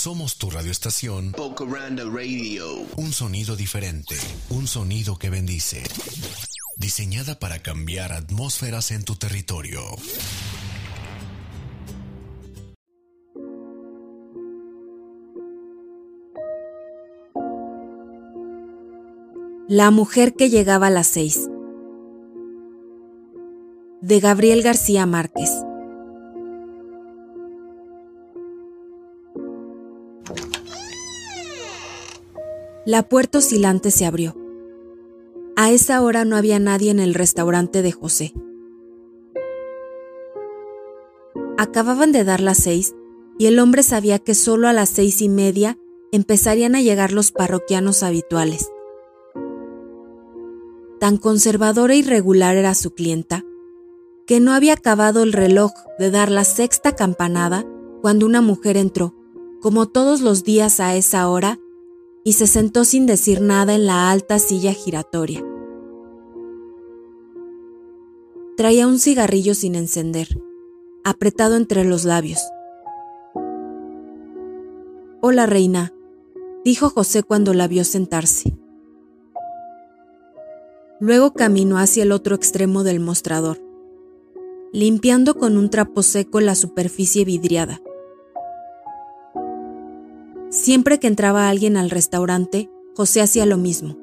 Somos tu radioestación. Bocaranda Radio. Un sonido diferente. Un sonido que bendice. Diseñada para cambiar atmósferas en tu territorio. La mujer que llegaba a las seis. De Gabriel García Márquez. La puerta oscilante se abrió. A esa hora no había nadie en el restaurante de José. Acababan de dar las seis y el hombre sabía que solo a las seis y media empezarían a llegar los parroquianos habituales. Tan conservadora y regular era su clienta, que no había acabado el reloj de dar la sexta campanada cuando una mujer entró, como todos los días a esa hora, y se sentó sin decir nada en la alta silla giratoria. Traía un cigarrillo sin encender, apretado entre los labios. Hola, reina, dijo José cuando la vio sentarse. Luego caminó hacia el otro extremo del mostrador, limpiando con un trapo seco la superficie vidriada. Siempre que entraba alguien al restaurante, José hacía lo mismo.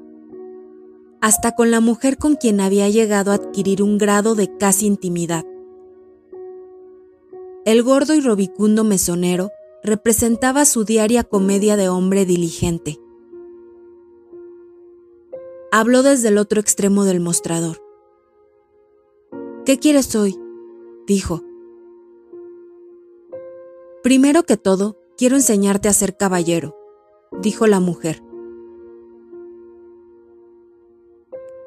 Hasta con la mujer con quien había llegado a adquirir un grado de casi intimidad. El gordo y robicundo mesonero representaba su diaria comedia de hombre diligente. Habló desde el otro extremo del mostrador. ¿Qué quieres hoy? dijo. Primero que todo, Quiero enseñarte a ser caballero, dijo la mujer.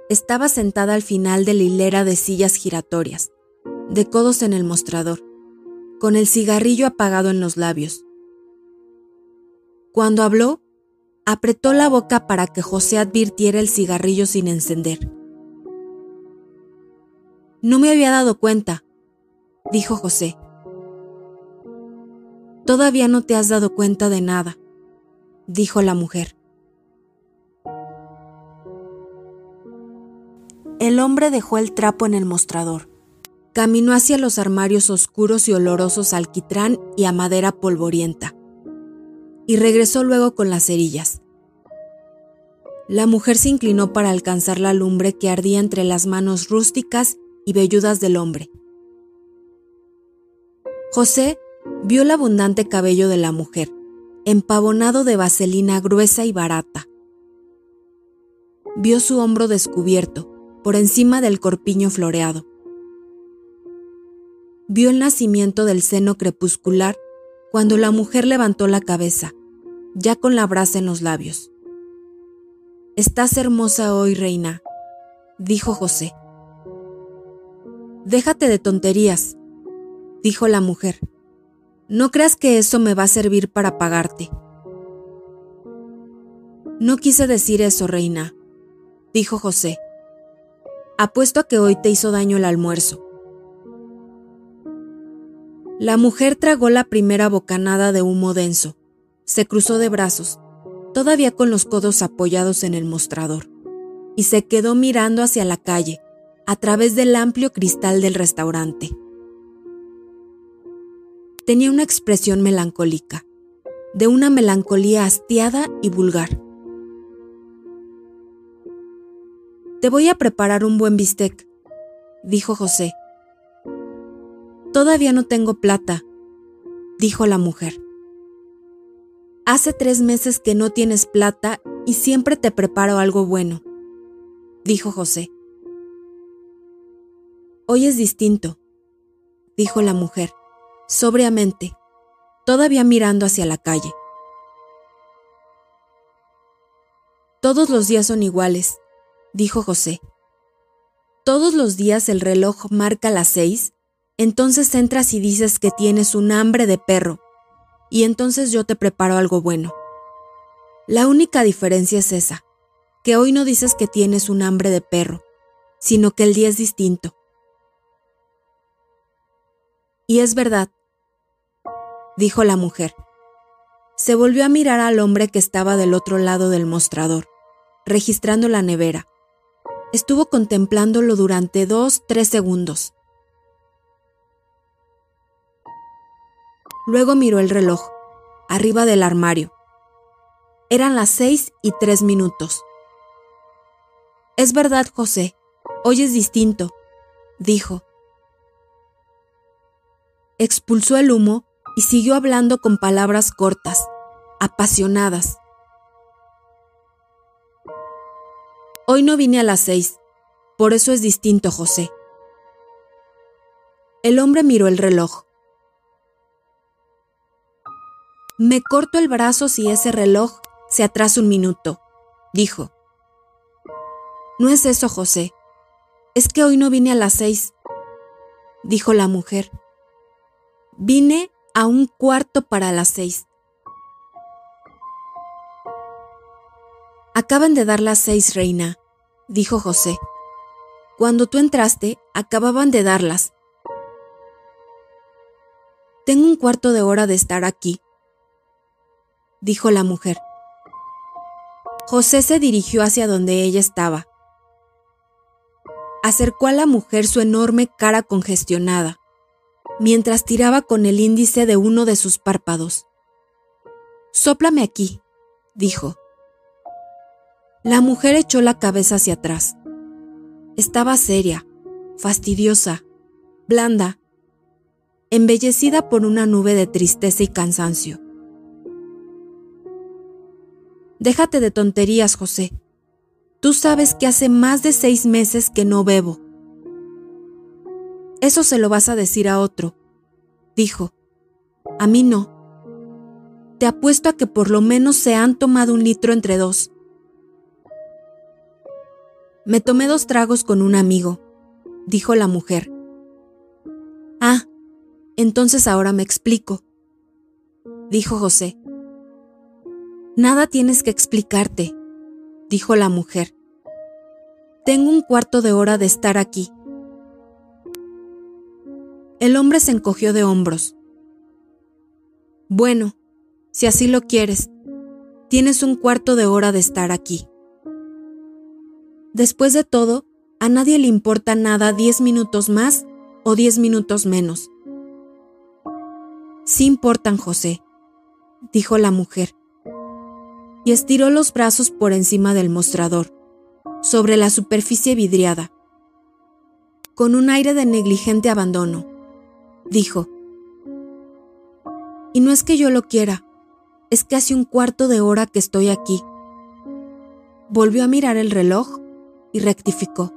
Estaba sentada al final de la hilera de sillas giratorias, de codos en el mostrador, con el cigarrillo apagado en los labios. Cuando habló, apretó la boca para que José advirtiera el cigarrillo sin encender. No me había dado cuenta, dijo José. Todavía no te has dado cuenta de nada, dijo la mujer. El hombre dejó el trapo en el mostrador. Caminó hacia los armarios oscuros y olorosos alquitrán y a madera polvorienta. Y regresó luego con las cerillas. La mujer se inclinó para alcanzar la lumbre que ardía entre las manos rústicas y velludas del hombre. José vio el abundante cabello de la mujer, empavonado de vaselina gruesa y barata. Vio su hombro descubierto, por encima del corpiño floreado. Vio el nacimiento del seno crepuscular cuando la mujer levantó la cabeza, ya con la brasa en los labios. Estás hermosa hoy, reina, dijo José. Déjate de tonterías, dijo la mujer. No creas que eso me va a servir para pagarte. No quise decir eso, reina, dijo José. Apuesto a que hoy te hizo daño el almuerzo. La mujer tragó la primera bocanada de humo denso, se cruzó de brazos, todavía con los codos apoyados en el mostrador, y se quedó mirando hacia la calle, a través del amplio cristal del restaurante tenía una expresión melancólica, de una melancolía hastiada y vulgar. Te voy a preparar un buen bistec, dijo José. Todavía no tengo plata, dijo la mujer. Hace tres meses que no tienes plata y siempre te preparo algo bueno, dijo José. Hoy es distinto, dijo la mujer sobriamente. todavía mirando hacia la calle. Todos los días son iguales, dijo José. Todos los días el reloj marca las seis, entonces entras y dices que tienes un hambre de perro, y entonces yo te preparo algo bueno. La única diferencia es esa, que hoy no dices que tienes un hambre de perro, sino que el día es distinto. Y es verdad, dijo la mujer. Se volvió a mirar al hombre que estaba del otro lado del mostrador, registrando la nevera. Estuvo contemplándolo durante dos, tres segundos. Luego miró el reloj, arriba del armario. Eran las seis y tres minutos. Es verdad, José, hoy es distinto, dijo. Expulsó el humo y siguió hablando con palabras cortas, apasionadas. Hoy no vine a las seis, por eso es distinto, José. El hombre miró el reloj. Me corto el brazo si ese reloj se atrasa un minuto, dijo. No es eso, José. Es que hoy no vine a las seis, dijo la mujer. Vine a un cuarto para las seis. Acaban de dar las seis, reina, dijo José. Cuando tú entraste, acababan de darlas. Tengo un cuarto de hora de estar aquí, dijo la mujer. José se dirigió hacia donde ella estaba. Acercó a la mujer su enorme cara congestionada mientras tiraba con el índice de uno de sus párpados. Sóplame aquí, dijo. La mujer echó la cabeza hacia atrás. Estaba seria, fastidiosa, blanda, embellecida por una nube de tristeza y cansancio. Déjate de tonterías, José. Tú sabes que hace más de seis meses que no bebo. Eso se lo vas a decir a otro, dijo. A mí no. Te apuesto a que por lo menos se han tomado un litro entre dos. Me tomé dos tragos con un amigo, dijo la mujer. Ah, entonces ahora me explico, dijo José. Nada tienes que explicarte, dijo la mujer. Tengo un cuarto de hora de estar aquí. El hombre se encogió de hombros. Bueno, si así lo quieres, tienes un cuarto de hora de estar aquí. Después de todo, a nadie le importa nada diez minutos más o diez minutos menos. Sí importan, José, dijo la mujer, y estiró los brazos por encima del mostrador, sobre la superficie vidriada, con un aire de negligente abandono dijo. Y no es que yo lo quiera, es que hace un cuarto de hora que estoy aquí. Volvió a mirar el reloj y rectificó.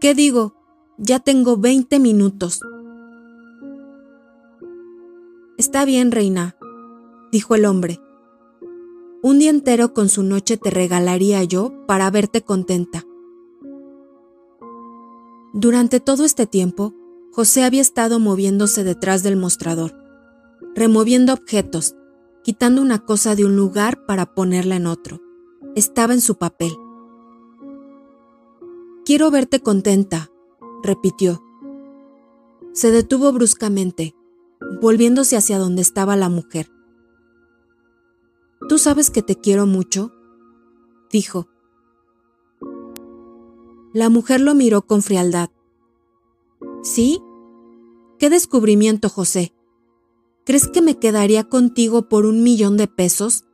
¿Qué digo? Ya tengo 20 minutos. Está bien, reina, dijo el hombre. Un día entero con su noche te regalaría yo para verte contenta. Durante todo este tiempo, José había estado moviéndose detrás del mostrador, removiendo objetos, quitando una cosa de un lugar para ponerla en otro. Estaba en su papel. Quiero verte contenta, repitió. Se detuvo bruscamente, volviéndose hacia donde estaba la mujer. ¿Tú sabes que te quiero mucho? dijo. La mujer lo miró con frialdad. ¿Sí? ¿Qué descubrimiento, José? ¿Crees que me quedaría contigo por un millón de pesos?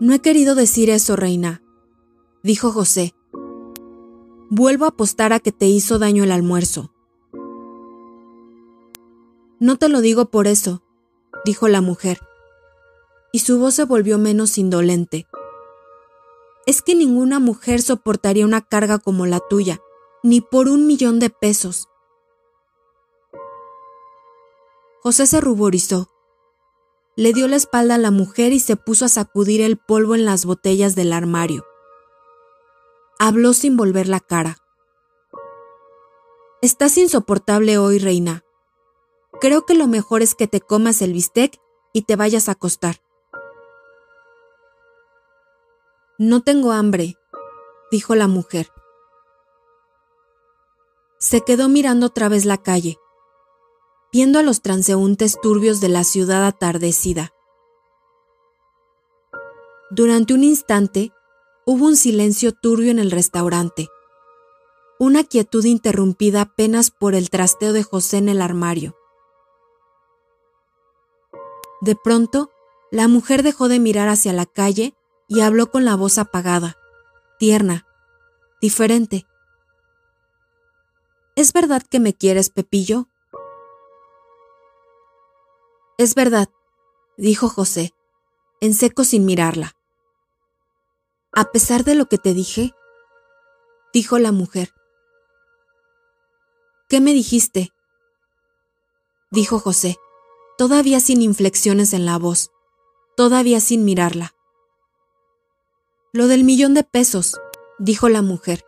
No he querido decir eso, reina, dijo José. Vuelvo a apostar a que te hizo daño el almuerzo. No te lo digo por eso, dijo la mujer, y su voz se volvió menos indolente. Es que ninguna mujer soportaría una carga como la tuya, ni por un millón de pesos. José se ruborizó. Le dio la espalda a la mujer y se puso a sacudir el polvo en las botellas del armario. Habló sin volver la cara. Estás insoportable hoy, reina. Creo que lo mejor es que te comas el bistec y te vayas a acostar. No tengo hambre, dijo la mujer. Se quedó mirando otra vez la calle, viendo a los transeúntes turbios de la ciudad atardecida. Durante un instante hubo un silencio turbio en el restaurante, una quietud interrumpida apenas por el trasteo de José en el armario. De pronto, la mujer dejó de mirar hacia la calle y habló con la voz apagada, tierna, diferente. ¿Es verdad que me quieres, Pepillo? Es verdad, dijo José, en seco sin mirarla. A pesar de lo que te dije, dijo la mujer. ¿Qué me dijiste? dijo José, todavía sin inflexiones en la voz, todavía sin mirarla. Lo del millón de pesos, dijo la mujer.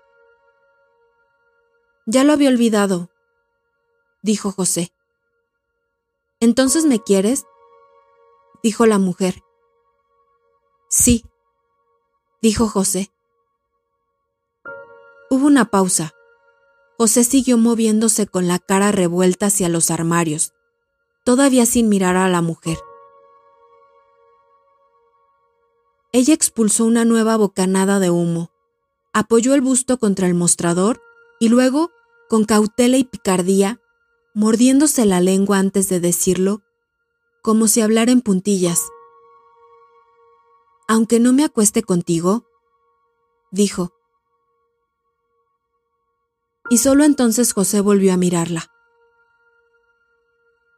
Ya lo había olvidado, dijo José. ¿Entonces me quieres? dijo la mujer. Sí, dijo José. Hubo una pausa. José siguió moviéndose con la cara revuelta hacia los armarios, todavía sin mirar a la mujer. Ella expulsó una nueva bocanada de humo, apoyó el busto contra el mostrador y luego, con cautela y picardía, mordiéndose la lengua antes de decirlo, como si hablara en puntillas aunque no me acueste contigo? dijo. Y solo entonces José volvió a mirarla.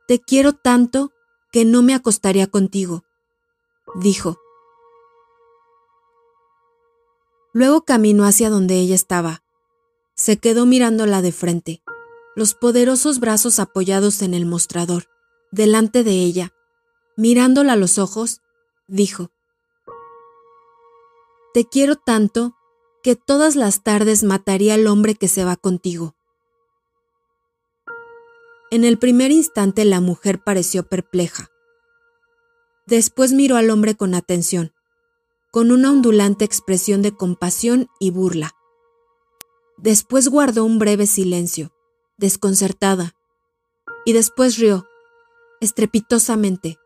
Te quiero tanto que no me acostaría contigo, dijo. Luego caminó hacia donde ella estaba. Se quedó mirándola de frente, los poderosos brazos apoyados en el mostrador, delante de ella. Mirándola a los ojos, dijo, te quiero tanto que todas las tardes mataría al hombre que se va contigo. En el primer instante la mujer pareció perpleja. Después miró al hombre con atención, con una ondulante expresión de compasión y burla. Después guardó un breve silencio, desconcertada, y después rió, estrepitosamente.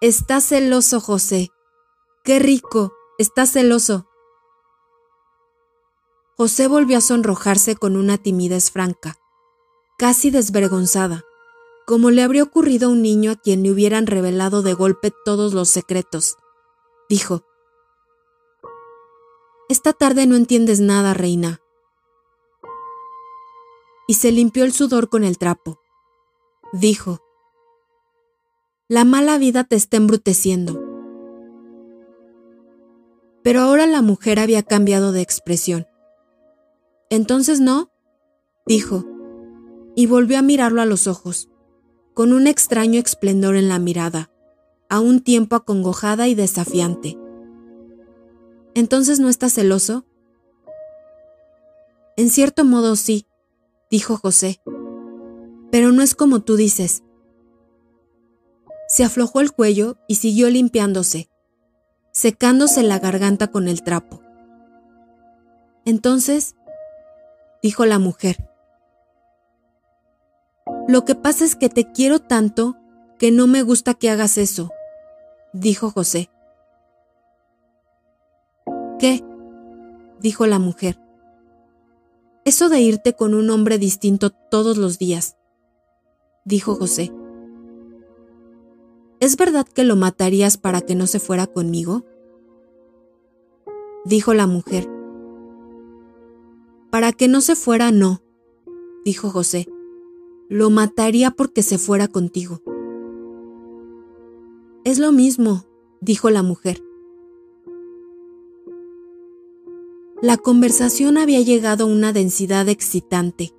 Está celoso, José, ¡Qué rico! Está celoso. José volvió a sonrojarse con una timidez franca, casi desvergonzada, como le habría ocurrido a un niño a quien le hubieran revelado de golpe todos los secretos. Dijo, Esta tarde no entiendes nada, reina. Y se limpió el sudor con el trapo. Dijo, La mala vida te está embruteciendo pero ahora la mujer había cambiado de expresión. Entonces no, dijo, y volvió a mirarlo a los ojos, con un extraño esplendor en la mirada, a un tiempo acongojada y desafiante. ¿Entonces no estás celoso? En cierto modo sí, dijo José, pero no es como tú dices. Se aflojó el cuello y siguió limpiándose, secándose la garganta con el trapo. Entonces, dijo la mujer, lo que pasa es que te quiero tanto que no me gusta que hagas eso, dijo José. ¿Qué? dijo la mujer. Eso de irte con un hombre distinto todos los días, dijo José. ¿Es verdad que lo matarías para que no se fuera conmigo? Dijo la mujer. Para que no se fuera, no, dijo José. Lo mataría porque se fuera contigo. Es lo mismo, dijo la mujer. La conversación había llegado a una densidad excitante.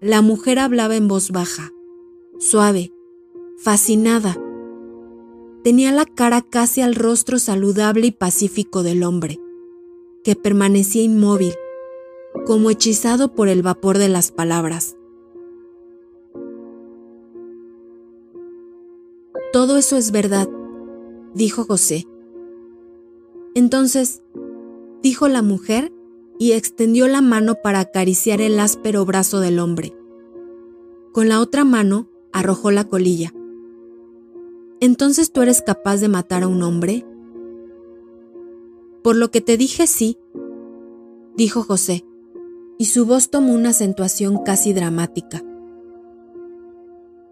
La mujer hablaba en voz baja, suave, fascinada. Tenía la cara casi al rostro saludable y pacífico del hombre, que permanecía inmóvil, como hechizado por el vapor de las palabras. Todo eso es verdad, dijo José. Entonces, dijo la mujer y extendió la mano para acariciar el áspero brazo del hombre. Con la otra mano arrojó la colilla. ¿Entonces tú eres capaz de matar a un hombre? Por lo que te dije sí, dijo José, y su voz tomó una acentuación casi dramática.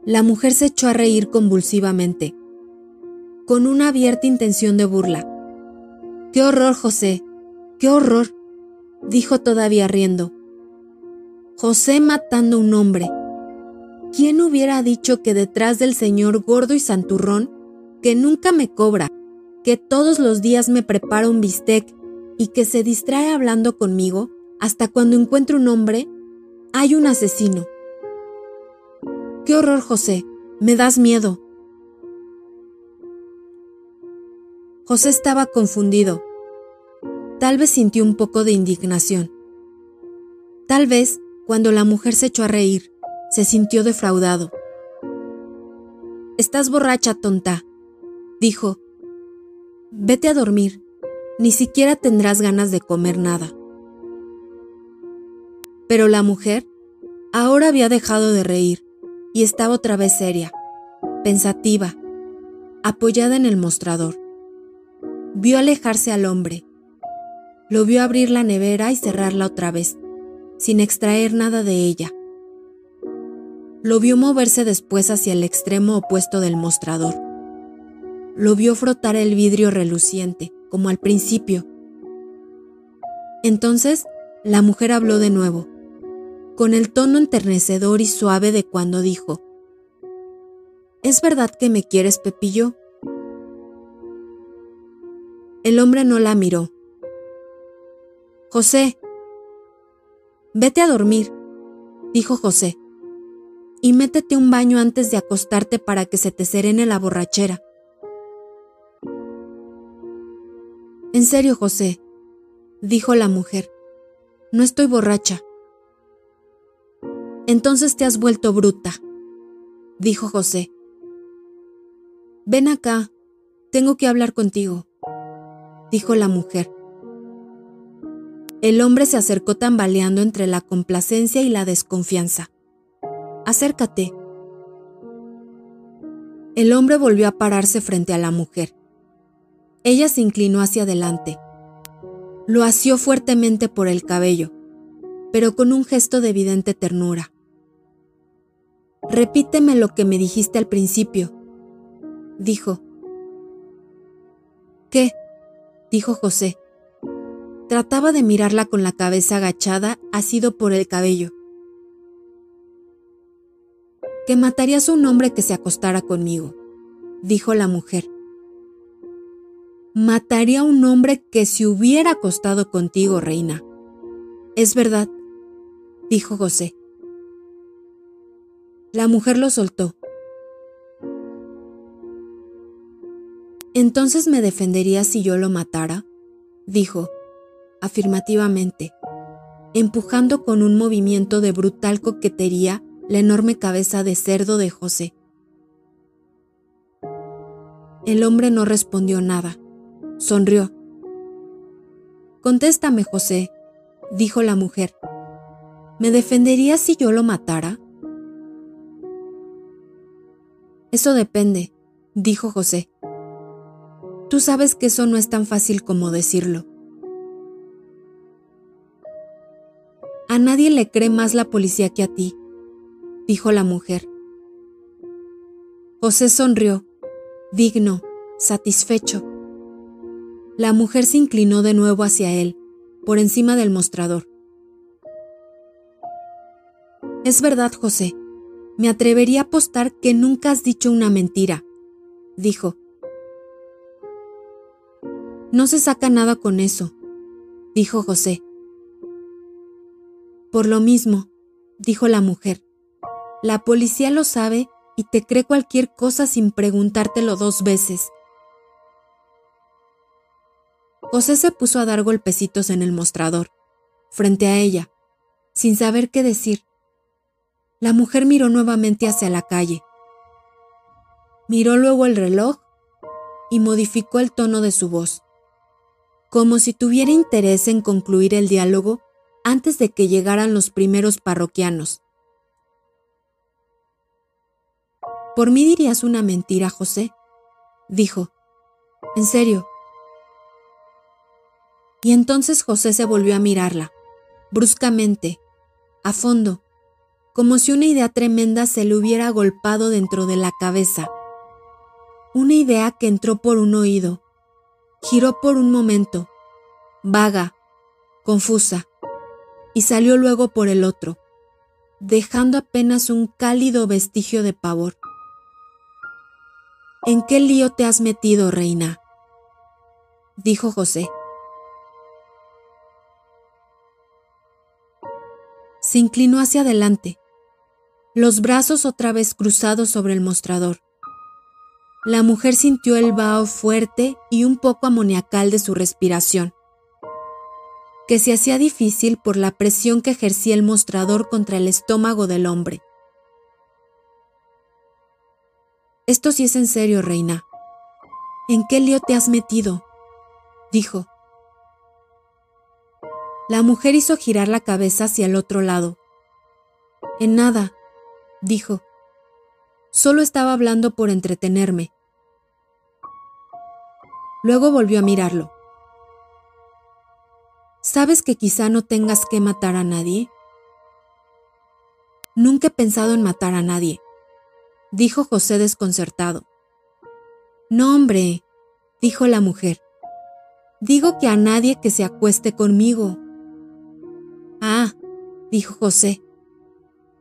La mujer se echó a reír convulsivamente, con una abierta intención de burla. ¡Qué horror, José! ¡Qué horror! dijo todavía riendo. José matando a un hombre. ¿Quién hubiera dicho que detrás del señor gordo y santurrón, que nunca me cobra, que todos los días me prepara un bistec y que se distrae hablando conmigo hasta cuando encuentro un hombre, hay un asesino? ¡Qué horror, José! Me das miedo. José estaba confundido. Tal vez sintió un poco de indignación. Tal vez, cuando la mujer se echó a reír, se sintió defraudado. Estás borracha, tonta, dijo. Vete a dormir. Ni siquiera tendrás ganas de comer nada. Pero la mujer ahora había dejado de reír y estaba otra vez seria, pensativa, apoyada en el mostrador. Vio alejarse al hombre. Lo vio abrir la nevera y cerrarla otra vez, sin extraer nada de ella. Lo vio moverse después hacia el extremo opuesto del mostrador. Lo vio frotar el vidrio reluciente, como al principio. Entonces, la mujer habló de nuevo con el tono enternecedor y suave de cuando dijo, ¿Es verdad que me quieres, Pepillo? El hombre no la miró. José, vete a dormir, dijo José, y métete un baño antes de acostarte para que se te serene la borrachera. En serio, José, dijo la mujer, no estoy borracha. Entonces te has vuelto bruta, dijo José. Ven acá, tengo que hablar contigo, dijo la mujer. El hombre se acercó tambaleando entre la complacencia y la desconfianza. Acércate. El hombre volvió a pararse frente a la mujer. Ella se inclinó hacia adelante. Lo asió fuertemente por el cabello, pero con un gesto de evidente ternura. Repíteme lo que me dijiste al principio, dijo. ¿Qué? dijo José. Trataba de mirarla con la cabeza agachada, asido por el cabello. Que matarías a un hombre que se acostara conmigo, dijo la mujer. Mataría a un hombre que se hubiera acostado contigo, reina. Es verdad, dijo José. La mujer lo soltó. ¿Entonces me defendería si yo lo matara? dijo, afirmativamente, empujando con un movimiento de brutal coquetería la enorme cabeza de cerdo de José. El hombre no respondió nada. Sonrió. Contéstame, José, dijo la mujer. ¿Me defenderías si yo lo matara? Eso depende, dijo José. Tú sabes que eso no es tan fácil como decirlo. A nadie le cree más la policía que a ti, dijo la mujer. José sonrió, digno, satisfecho. La mujer se inclinó de nuevo hacia él, por encima del mostrador. Es verdad, José, me atrevería a apostar que nunca has dicho una mentira, dijo. No se saca nada con eso, dijo José. Por lo mismo, dijo la mujer, la policía lo sabe y te cree cualquier cosa sin preguntártelo dos veces. José se puso a dar golpecitos en el mostrador, frente a ella, sin saber qué decir. La mujer miró nuevamente hacia la calle. Miró luego el reloj y modificó el tono de su voz, como si tuviera interés en concluir el diálogo antes de que llegaran los primeros parroquianos. Por mí dirías una mentira, José, dijo. En serio. Y entonces José se volvió a mirarla, bruscamente, a fondo, como si una idea tremenda se le hubiera golpado dentro de la cabeza. Una idea que entró por un oído, giró por un momento, vaga, confusa, y salió luego por el otro, dejando apenas un cálido vestigio de pavor. ¿En qué lío te has metido, reina? dijo José. Se inclinó hacia adelante, los brazos otra vez cruzados sobre el mostrador. La mujer sintió el vaho fuerte y un poco amoniacal de su respiración que se hacía difícil por la presión que ejercía el mostrador contra el estómago del hombre. Esto sí es en serio, reina. ¿En qué lío te has metido? dijo. La mujer hizo girar la cabeza hacia el otro lado. En nada, dijo. Solo estaba hablando por entretenerme. Luego volvió a mirarlo. ¿Sabes que quizá no tengas que matar a nadie? Nunca he pensado en matar a nadie, dijo José desconcertado. No, hombre, dijo la mujer. Digo que a nadie que se acueste conmigo. Ah, dijo José.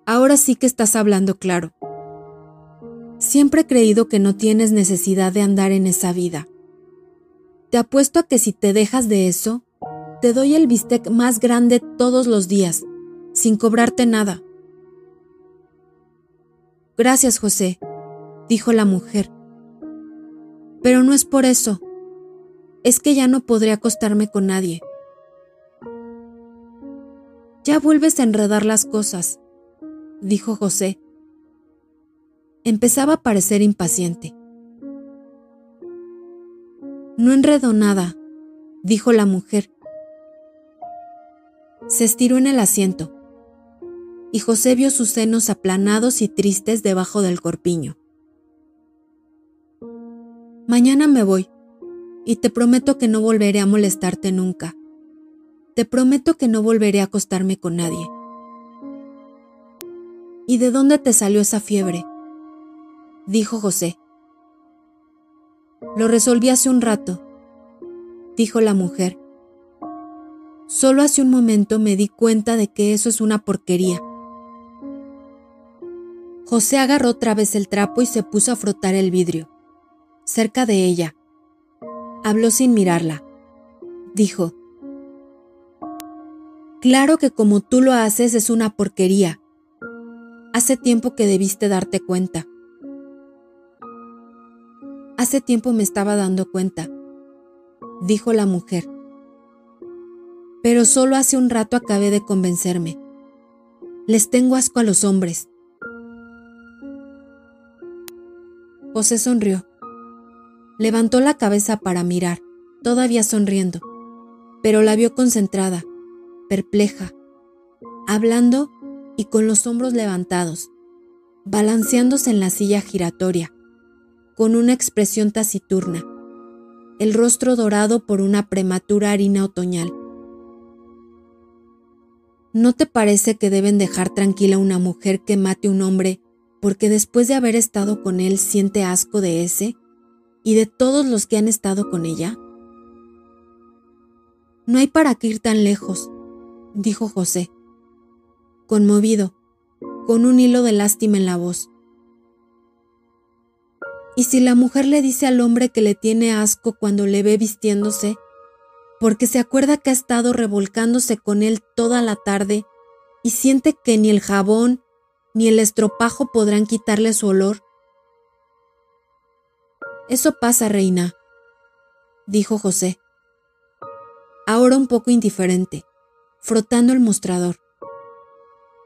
Ahora sí que estás hablando claro. Siempre he creído que no tienes necesidad de andar en esa vida. Te apuesto a que si te dejas de eso, te doy el bistec más grande todos los días, sin cobrarte nada. Gracias, José, dijo la mujer. Pero no es por eso. Es que ya no podré acostarme con nadie. Ya vuelves a enredar las cosas, dijo José. Empezaba a parecer impaciente. No enredo nada, dijo la mujer, se estiró en el asiento, y José vio sus senos aplanados y tristes debajo del corpiño. Mañana me voy, y te prometo que no volveré a molestarte nunca. Te prometo que no volveré a acostarme con nadie. ¿Y de dónde te salió esa fiebre? dijo José. Lo resolví hace un rato, dijo la mujer. Solo hace un momento me di cuenta de que eso es una porquería. José agarró otra vez el trapo y se puso a frotar el vidrio, cerca de ella. Habló sin mirarla. Dijo, Claro que como tú lo haces es una porquería. Hace tiempo que debiste darte cuenta. Hace tiempo me estaba dando cuenta, dijo la mujer pero solo hace un rato acabé de convencerme. Les tengo asco a los hombres. José sonrió. Levantó la cabeza para mirar, todavía sonriendo, pero la vio concentrada, perpleja, hablando y con los hombros levantados, balanceándose en la silla giratoria, con una expresión taciturna, el rostro dorado por una prematura harina otoñal. ¿No te parece que deben dejar tranquila a una mujer que mate a un hombre porque después de haber estado con él siente asco de ese y de todos los que han estado con ella? No hay para qué ir tan lejos, dijo José, conmovido, con un hilo de lástima en la voz. ¿Y si la mujer le dice al hombre que le tiene asco cuando le ve vistiéndose, porque se acuerda que ha estado revolcándose con él toda la tarde y siente que ni el jabón, ni el estropajo podrán quitarle su olor. Eso pasa, reina, dijo José, ahora un poco indiferente, frotando el mostrador.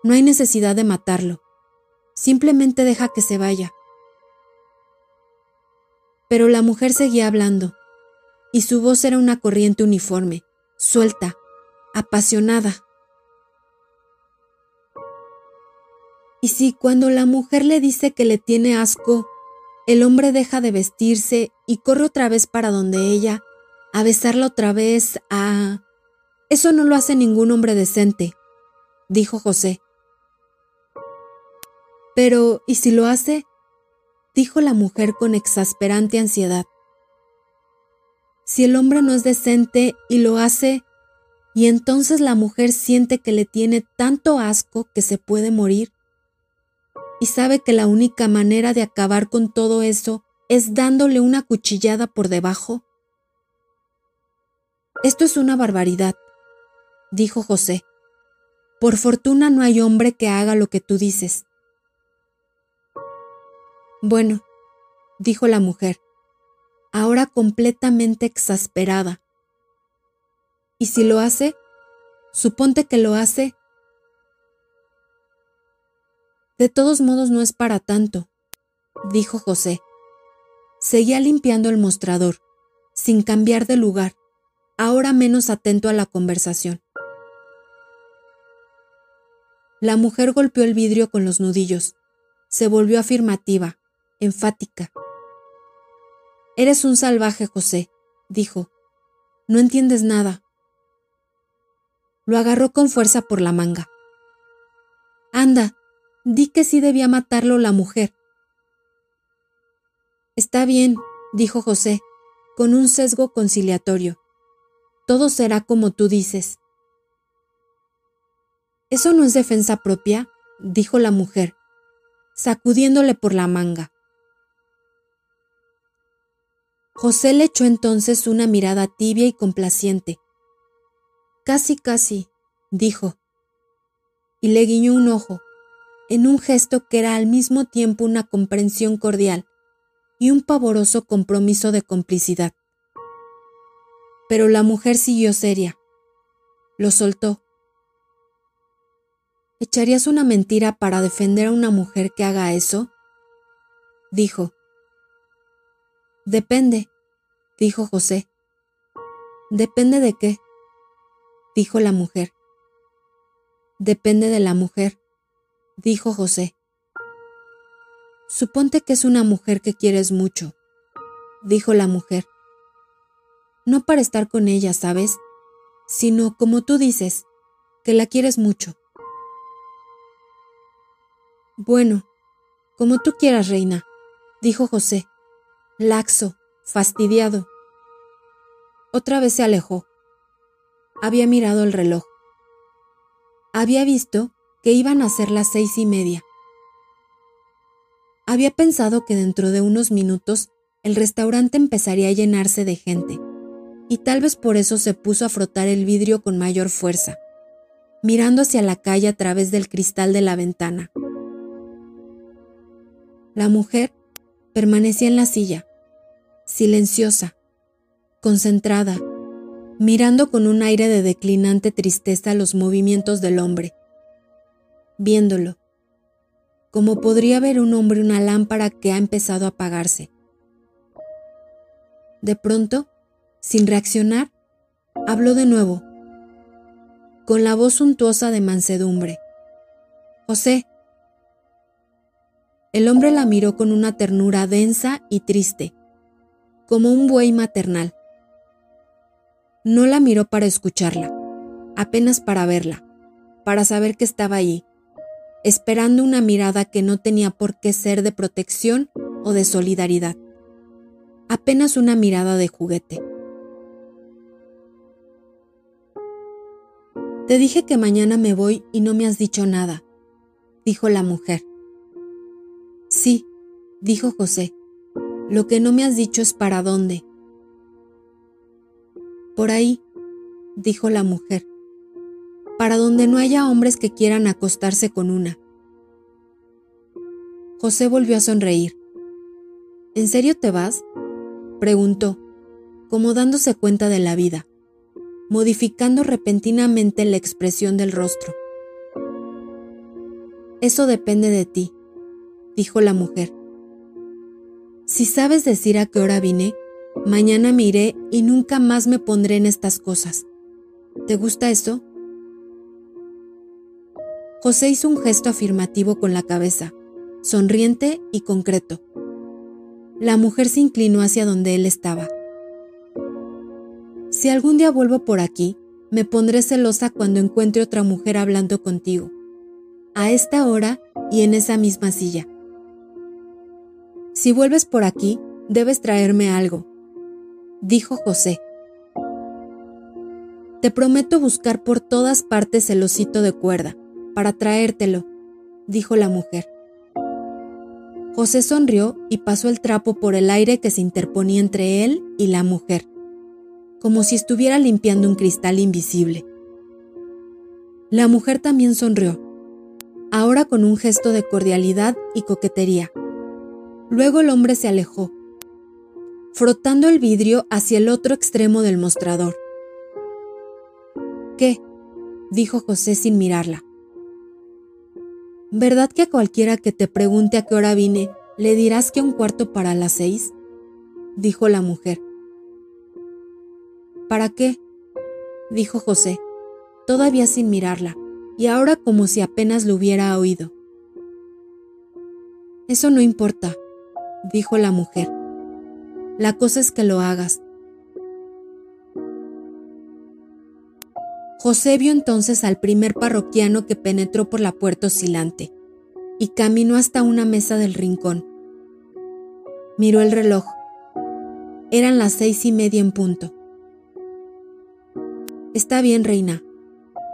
No hay necesidad de matarlo, simplemente deja que se vaya. Pero la mujer seguía hablando, y su voz era una corriente uniforme, suelta, apasionada. Y si cuando la mujer le dice que le tiene asco, el hombre deja de vestirse y corre otra vez para donde ella, a besarla otra vez, a... Eso no lo hace ningún hombre decente, dijo José. Pero, ¿y si lo hace? dijo la mujer con exasperante ansiedad. Si el hombre no es decente y lo hace, y entonces la mujer siente que le tiene tanto asco que se puede morir, y sabe que la única manera de acabar con todo eso es dándole una cuchillada por debajo. Esto es una barbaridad, dijo José. Por fortuna no hay hombre que haga lo que tú dices. Bueno, dijo la mujer, ahora completamente exasperada. ¿Y si lo hace? Suponte que lo hace. De todos modos no es para tanto, dijo José. Seguía limpiando el mostrador, sin cambiar de lugar, ahora menos atento a la conversación. La mujer golpeó el vidrio con los nudillos. Se volvió afirmativa, enfática. Eres un salvaje, José, dijo. No entiendes nada. Lo agarró con fuerza por la manga. Anda, di que sí debía matarlo la mujer. Está bien, dijo José, con un sesgo conciliatorio. Todo será como tú dices. ¿Eso no es defensa propia? dijo la mujer, sacudiéndole por la manga. José le echó entonces una mirada tibia y complaciente. Casi, casi, dijo, y le guiñó un ojo, en un gesto que era al mismo tiempo una comprensión cordial y un pavoroso compromiso de complicidad. Pero la mujer siguió seria. Lo soltó. ¿Echarías una mentira para defender a una mujer que haga eso? dijo. Depende, dijo José. ¿Depende de qué? dijo la mujer. Depende de la mujer, dijo José. Suponte que es una mujer que quieres mucho, dijo la mujer. No para estar con ella, ¿sabes? Sino, como tú dices, que la quieres mucho. Bueno, como tú quieras, reina, dijo José laxo, fastidiado. Otra vez se alejó. Había mirado el reloj. Había visto que iban a ser las seis y media. Había pensado que dentro de unos minutos el restaurante empezaría a llenarse de gente, y tal vez por eso se puso a frotar el vidrio con mayor fuerza, mirando hacia la calle a través del cristal de la ventana. La mujer permanecía en la silla, silenciosa, concentrada, mirando con un aire de declinante tristeza los movimientos del hombre, viéndolo, como podría ver un hombre una lámpara que ha empezado a apagarse. De pronto, sin reaccionar, habló de nuevo, con la voz suntuosa de mansedumbre. José. El hombre la miró con una ternura densa y triste como un buey maternal. No la miró para escucharla, apenas para verla, para saber que estaba allí, esperando una mirada que no tenía por qué ser de protección o de solidaridad, apenas una mirada de juguete. Te dije que mañana me voy y no me has dicho nada, dijo la mujer. Sí, dijo José, lo que no me has dicho es para dónde. Por ahí, dijo la mujer, para donde no haya hombres que quieran acostarse con una. José volvió a sonreír. ¿En serio te vas? preguntó, como dándose cuenta de la vida, modificando repentinamente la expresión del rostro. Eso depende de ti, dijo la mujer. Si sabes decir a qué hora vine, mañana me iré y nunca más me pondré en estas cosas. ¿Te gusta eso? José hizo un gesto afirmativo con la cabeza, sonriente y concreto. La mujer se inclinó hacia donde él estaba. Si algún día vuelvo por aquí, me pondré celosa cuando encuentre otra mujer hablando contigo, a esta hora y en esa misma silla. Si vuelves por aquí, debes traerme algo, dijo José. Te prometo buscar por todas partes el osito de cuerda, para traértelo, dijo la mujer. José sonrió y pasó el trapo por el aire que se interponía entre él y la mujer, como si estuviera limpiando un cristal invisible. La mujer también sonrió, ahora con un gesto de cordialidad y coquetería. Luego el hombre se alejó, frotando el vidrio hacia el otro extremo del mostrador. ¿Qué? dijo José sin mirarla. ¿Verdad que a cualquiera que te pregunte a qué hora vine, le dirás que un cuarto para las seis? dijo la mujer. ¿Para qué? dijo José, todavía sin mirarla, y ahora como si apenas lo hubiera oído. Eso no importa, dijo la mujer. La cosa es que lo hagas. José vio entonces al primer parroquiano que penetró por la puerta oscilante y caminó hasta una mesa del rincón. Miró el reloj. Eran las seis y media en punto. Está bien, reina,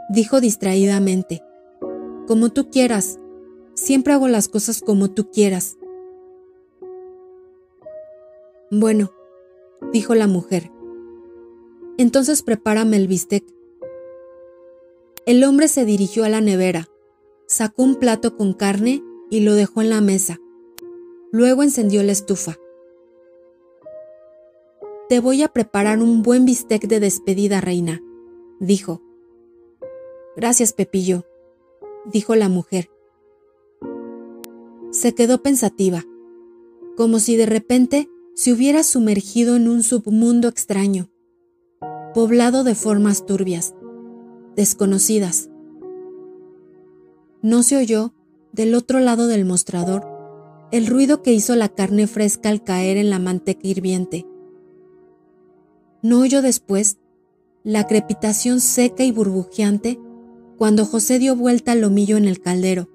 dijo distraídamente. Como tú quieras. Siempre hago las cosas como tú quieras. Bueno, dijo la mujer. Entonces prepárame el bistec. El hombre se dirigió a la nevera, sacó un plato con carne y lo dejó en la mesa. Luego encendió la estufa. Te voy a preparar un buen bistec de despedida, reina, dijo. Gracias, Pepillo, dijo la mujer. Se quedó pensativa, como si de repente se hubiera sumergido en un submundo extraño, poblado de formas turbias desconocidas. No se oyó, del otro lado del mostrador, el ruido que hizo la carne fresca al caer en la manteca hirviente. No oyó después la crepitación seca y burbujeante cuando José dio vuelta al lomillo en el caldero,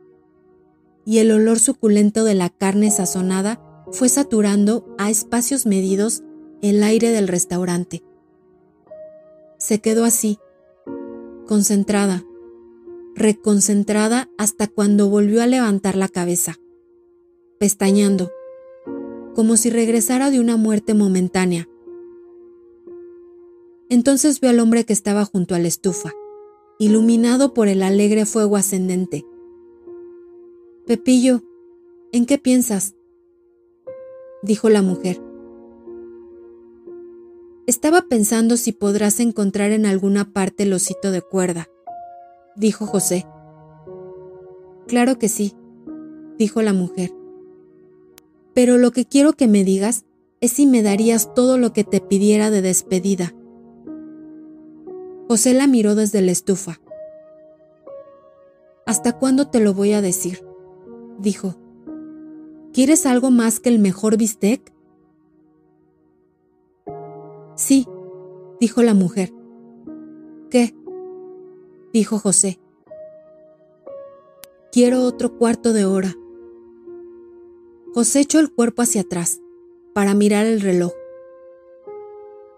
y el olor suculento de la carne sazonada fue saturando a espacios medidos el aire del restaurante. Se quedó así, concentrada, reconcentrada hasta cuando volvió a levantar la cabeza, pestañando, como si regresara de una muerte momentánea. Entonces vio al hombre que estaba junto a la estufa, iluminado por el alegre fuego ascendente. Pepillo, ¿en qué piensas? Dijo la mujer. Estaba pensando si podrás encontrar en alguna parte el osito de cuerda, dijo José. Claro que sí, dijo la mujer. Pero lo que quiero que me digas es si me darías todo lo que te pidiera de despedida. José la miró desde la estufa. ¿Hasta cuándo te lo voy a decir? dijo. ¿Quieres algo más que el mejor bistec? Sí, dijo la mujer. ¿Qué? dijo José. Quiero otro cuarto de hora. José echó el cuerpo hacia atrás para mirar el reloj.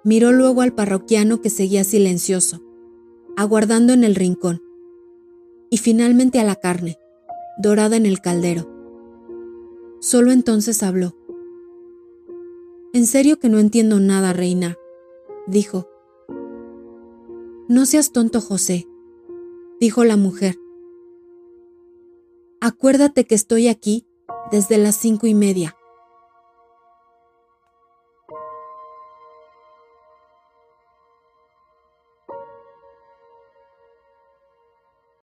Miró luego al parroquiano que seguía silencioso, aguardando en el rincón, y finalmente a la carne, dorada en el caldero. Solo entonces habló. En serio que no entiendo nada, reina, dijo. No seas tonto, José, dijo la mujer. Acuérdate que estoy aquí desde las cinco y media.